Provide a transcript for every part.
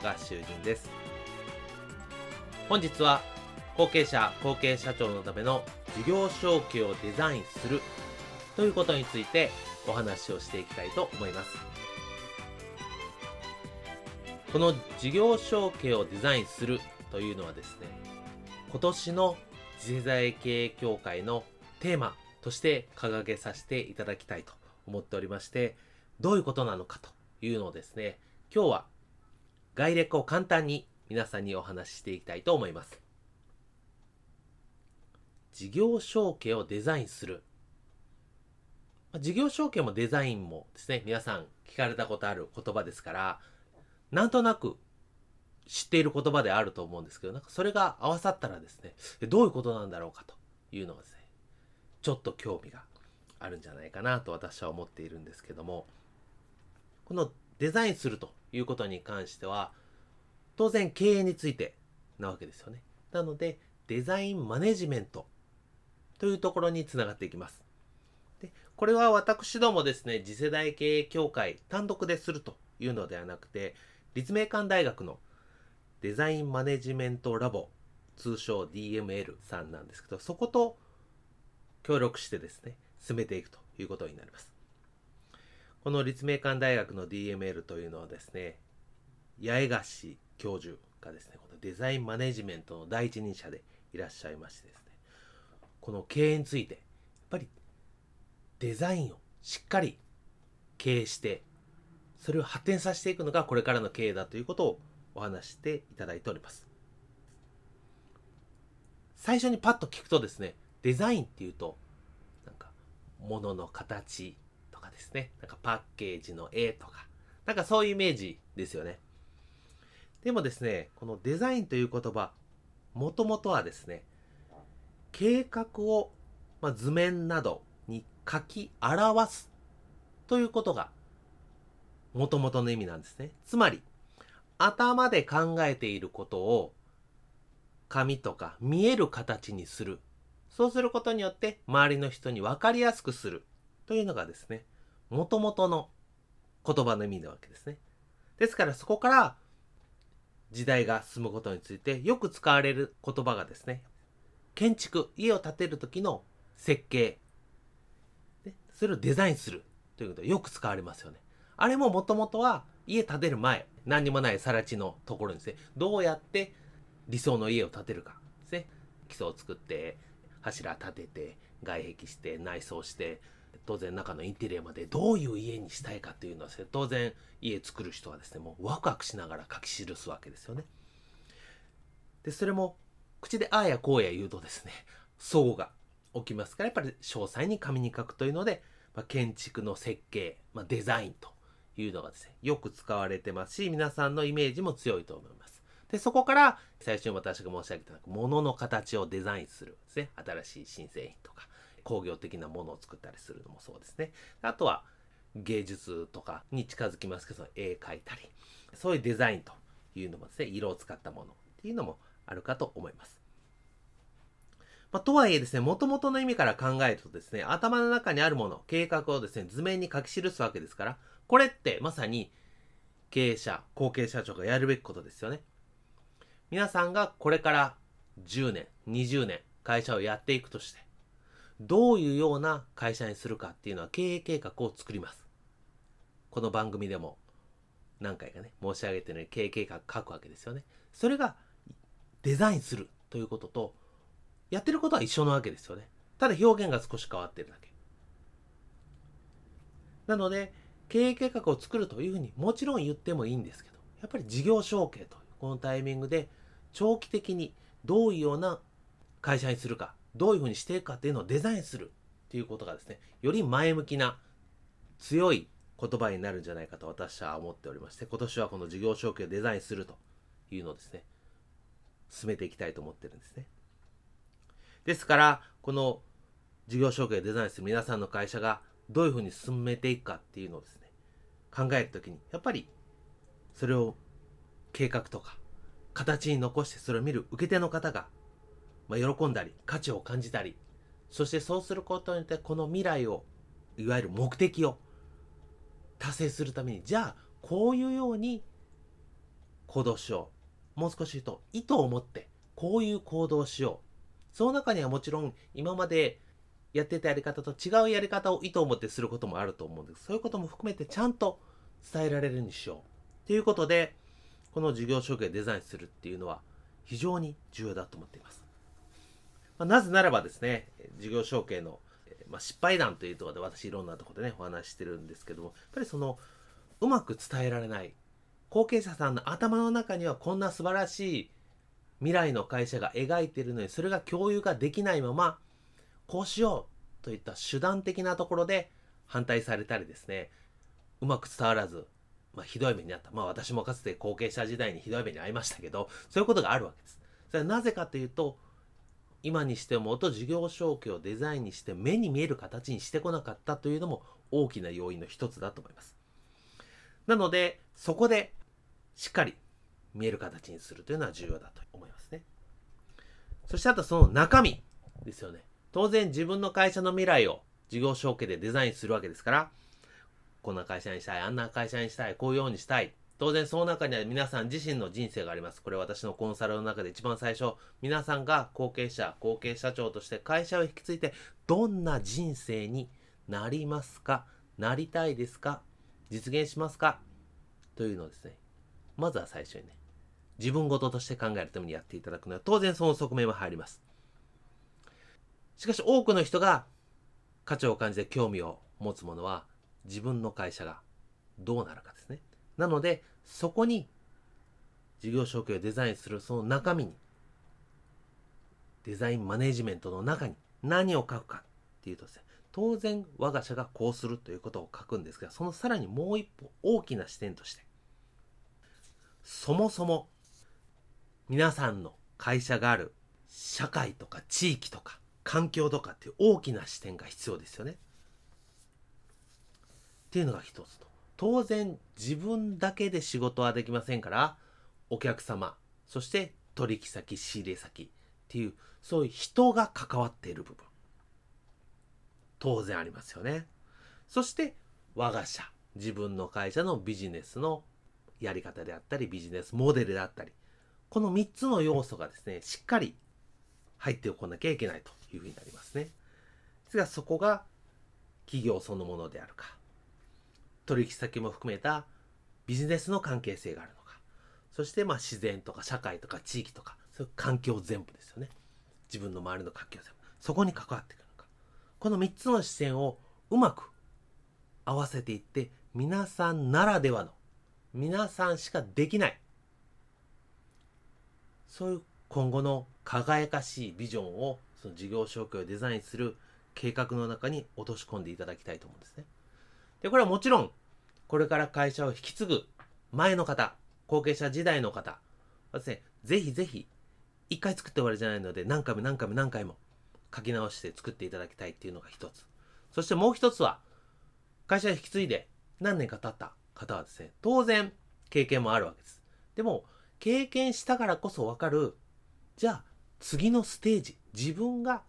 高橋修人です。本日は後継者後継社長のための事業承継をデザインするということについてお話をしていきたいと思います。この事業承継をデザインするというのはですね今年の次世代経営協会のテーマとして掲げさせていただきたいと思っておりましてどういうことなのかというのをですね、今日は概略を簡単に皆さんにお話ししていきたいと思います。事業承継をデザインする。事業承継もデザインもですね、皆さん聞かれたことある言葉ですから、なんとなく知っている言葉であると思うんですけど、なんかそれが合わさったらですね、どういうことなんだろうかというのがですね、ちょっと興味があるんじゃないかなと私は思っているんですけども、このデザインするということに関しては、当然経営についてなわけですよね。なので、デザインマネジメントというところにつながっていきます。でこれは私どもですね、次世代経営協会単独でするというのではなくて、立命館大学のデザインマネジメントラボ、通称 DML さんなんですけど、そこと協力してですね、進めていくということになります。この立命館大学の DML というのはですね、八重樫教授がですね、このデザインマネジメントの第一人者でいらっしゃいましてですね、この経営について、やっぱりデザインをしっかり経営して、それを発展させていくのがこれからの経営だということをお話していただいております。最初にパッと聞くとですね、デザインっていうと、なんか、物の形ですね。なんかパッケージの絵とか、なんかそういうイメージですよね。でもですね、このデザインという言葉、もともとはですね、計画を、まあ、図面などに書き表すということが、もともとの意味なんですね。つまり、頭で考えていることを、紙とか見える形にする。そうすることによって、周りの人に分かりやすくする。というのがですね、もともとの言葉の意味なわけですね。ですからそこから時代が進むことについてよく使われる言葉がですね、建築、家を建てる時の設計、それをデザインするということでよく使われますよね。あれももともとは家建てる前、何にもない更地のところにですね、どうやって理想の家を建てるかですね。基礎を作って、柱立てて、外壁して、内装して、当然中のインテリアまでどういう家にしたいかというのは、当然家作る人はですね、もうワクワクしながら書き記すわけですよね。で、それも口でああやこうや言うとですね、相が起きますから、やっぱり詳細に紙に書くというので、まあ、建築の設計、まあ、デザインというのがですね、よく使われてますし、皆さんのイメージも強いと思います。で、そこから最初に私が申し上げた物の形をデザインするですね、新しい新製品とか、工業的なものを作ったりするのもそうですね。あとは芸術とかに近づきますけど、絵描いたり、そういうデザインというのもですね、色を使ったものっていうのもあるかと思います。まあ、とはいえですね、元々の意味から考えるとですね、頭の中にあるもの、計画をですね、図面に書き記すわけですから、これってまさに経営者、後継社長がやるべきことですよね。皆さんがこれから10年、20年、会社をやっていくとして、どういうような会社にするかっていうのは経営計画を作ります。この番組でも何回かね、申し上げてるように経営計画書くわけですよね。それがデザインするということと、やってることは一緒なわけですよね。ただ表現が少し変わってるだけ。なので、経営計画を作るというふうにもちろん言ってもいいんですけど、やっぱり事業承継というこのタイミングで長期的にどういうような会社にするか、どういうふうにしていくかっていうのをデザインするっていうことがですね、より前向きな強い言葉になるんじゃないかと私は思っておりまして、今年はこの事業承継をデザインするというのをですね、進めていきたいと思ってるんですね。ですから、この事業承継をデザインする皆さんの会社がどういうふうに進めていくかっていうのをですね、考えるときに、やっぱりそれを計画とか形に残してそれを見る受け手の方が、まあ、喜んだり価値を感じたりそしてそうすることによってこの未来をいわゆる目的を達成するためにじゃあこういうように行動しよう。もう少し言うと意図を持ってこういう行動をしよう。その中にはもちろん今までやってたやり方と違うやり方を意図を持ってすることもあると思うんです。そういうことも含めてちゃんと伝えられるにしよう。ということでこの事業承継デザインするっていうのは非常に重要だと思っています。まあ、なぜならばですね、事業承継の、まあ、失敗談というところで私いろんなところでね、お話ししてるんですけども、やっぱりその、うまく伝えられない、後継者さんの頭の中にはこんな素晴らしい未来の会社が描いているのに、それが共有ができないまま、こうしようといった手段的なところで反対されたりですね、うまく伝わらず、まあ、ひどい目にあった。まあ、私もかつて後継者時代にひどい目に遭いましたけど、そういうことがあるわけです。それはなぜかというと、今にしても元事業承継をデザインにして目に見える形にしてこなかったというのも大きな要因の一つだと思います。なので、そこでしっかり見える形にするというのは重要だと思いますね。そしてあとその中身ですよね。当然自分の会社の未来を事業承継でデザインするわけですから、こんな会社にしたい、あんな会社にしたい、こういうようにしたい。当然その中には皆さん自身の人生があります。これ私のコンサルの中で一番最初、皆さんが後継者、後継社長として会社を引き継いで、どんな人生になりますか？なりたいですか？実現しますか？というのをですね、まずは最初にね、自分事として考えるためにやっていただくのは当然その側面は入ります。しかし多くの人が価値を感じて興味を持つものは自分の会社がどうなるかですね。なので、そこに事業承継をデザインするその中身に、デザインマネジメントの中に何を書くかっていうとですね、当然我が社がこうするということを書くんですが、そのさらにもう一歩大きな視点として、そもそも皆さんの会社がある社会とか地域とか環境とかっていう大きな視点が必要ですよね。っていうのが一つと。当然自分だけで仕事はできませんから、お客様、そして取引先、仕入れ先っていう、そういう人が関わっている部分。当然ありますよね。そして我が社、自分の会社のビジネスのやり方であったり、ビジネスモデルであったり、この3つの要素がですね、しっかり入っておかなきゃいけないというふうになりますね。ですが、そこが企業そのものであるか、取引先も含めたビジネスの関係性があるのか、そしてまあ自然とか社会とか地域とか、そういう環境全部ですよね。自分の周りの環境全部。そこに関わってくるのか。この3つの視線をうまく合わせていって、皆さんならではの、皆さんしかできない、そういう今後の輝かしいビジョンをその事業承継をデザインする計画の中に落とし込んでいただきたいと思うんですね。で、これはもちろん、これから会社を引き継ぐ前の方、後継者時代の方はですね、ぜひぜひ、一回作って終わりじゃないので、何回も何回も何回も書き直して作っていただきたいっていうのが一つ。そしてもう一つは、会社を引き継いで何年か経った方はですね、当然経験もあるわけです。でも、経験したからこそわかる、じゃあ次のステージ、自分が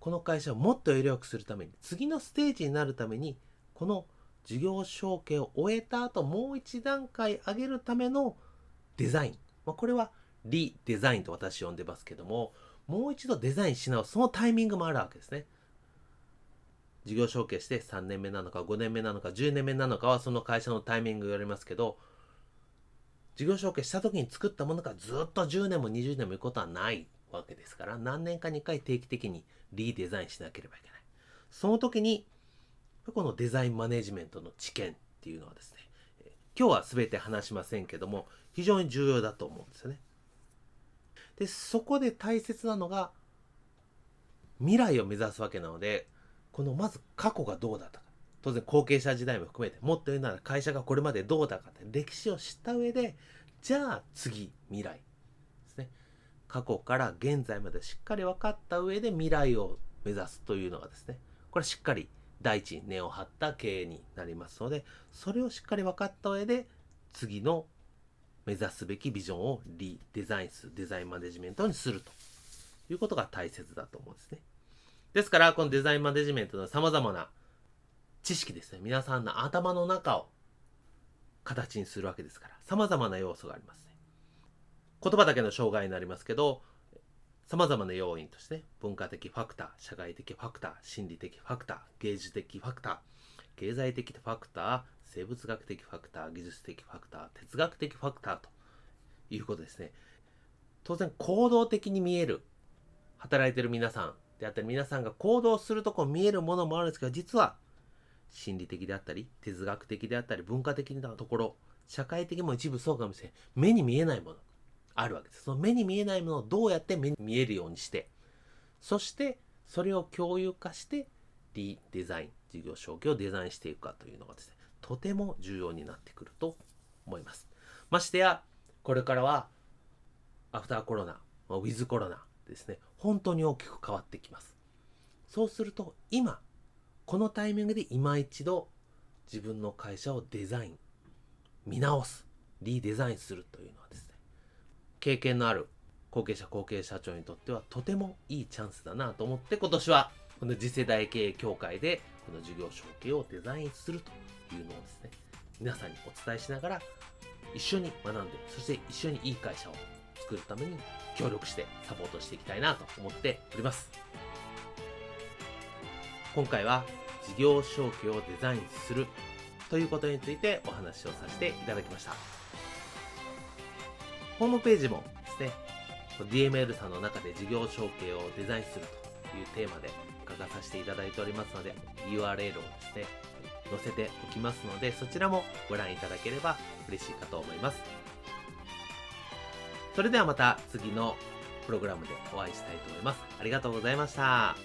この会社をもっとより良くするために、次のステージになるためにこの事業承継を終えた後もう一段階上げるためのデザイン、まあ、これはリデザインと私呼んでますけどももう一度デザインし直す。そのタイミングもあるわけですね。事業承継して3年目なのか5年目なのか10年目なのかはその会社のタイミング言われますけど事業承継した時に作ったものがずっと10年も20年もいくことはないわけですから何年かに1回定期的にリデザインしなければいけない。その時にこのデザインマネジメントの知見っていうのはですね今日は全て話しませんけども非常に重要だと思うんですよね。でそこで大切なのが未来を目指すわけなのでこのまず過去がどうだったか当然後継者時代も含めてもっと言うなら会社がこれまでどうだかって歴史を知った上でじゃあ次未来ですね。過去から現在までしっかり分かった上で未来を目指すというのがですねこれしっかり第一に根を張った経営になりますのでそれをしっかり分かった上で次の目指すべきビジョンをリデザインする。デザインマネジメントにするということが大切だと思うんですね。ですからこのデザインマネジメントの様々な知識ですね皆さんの頭の中を形にするわけですから様々な要素がありますね。言葉だけの障害になりますけど様々な要因として文化的ファクター、社会的ファクター、心理的ファクター、芸術的ファクター、経済的ファクター、生物学的ファクター、技術的ファクター、哲学的ファクターということですね。当然行動的に見える働いてる皆さんであったり皆さんが行動するとこ見えるものもあるんですけど実は心理的であったり哲学的であったり文化的なところ社会的も一部そうかもしれない目に見えないものあるわけです。その目に見えないものをどうやって目に見えるようにして、そしてそれを共有化して、リデザイン、事業承継をデザインしていくかというのがですね、とても重要になってくると思います。ましてや、これからは、アフターコロナ、ウィズコロナですね、本当に大きく変わってきます。そうすると、今、このタイミングで今一度自分の会社をデザイン、見直す、リデザインするというのはですね、経験のある後継者後継社長にとってはとてもいいチャンスだなと思って今年はこの次世代経営協会でこの事業承継をデザインするというのをですね皆さんにお伝えしながら一緒に学んでそして一緒にいい会社を作るために協力してサポートしていきたいなと思っております。今回は事業承継をデザインするということについてお話をさせていただきました。ホームページもですね、DML さんの中で事業承継をデザインするというテーマで書かさせていただいておりますので、URL をですね、載せておきますので、そちらもご覧いただければ嬉しいかと思います。それではまた次のプログラムでお会いしたいと思います。ありがとうございました。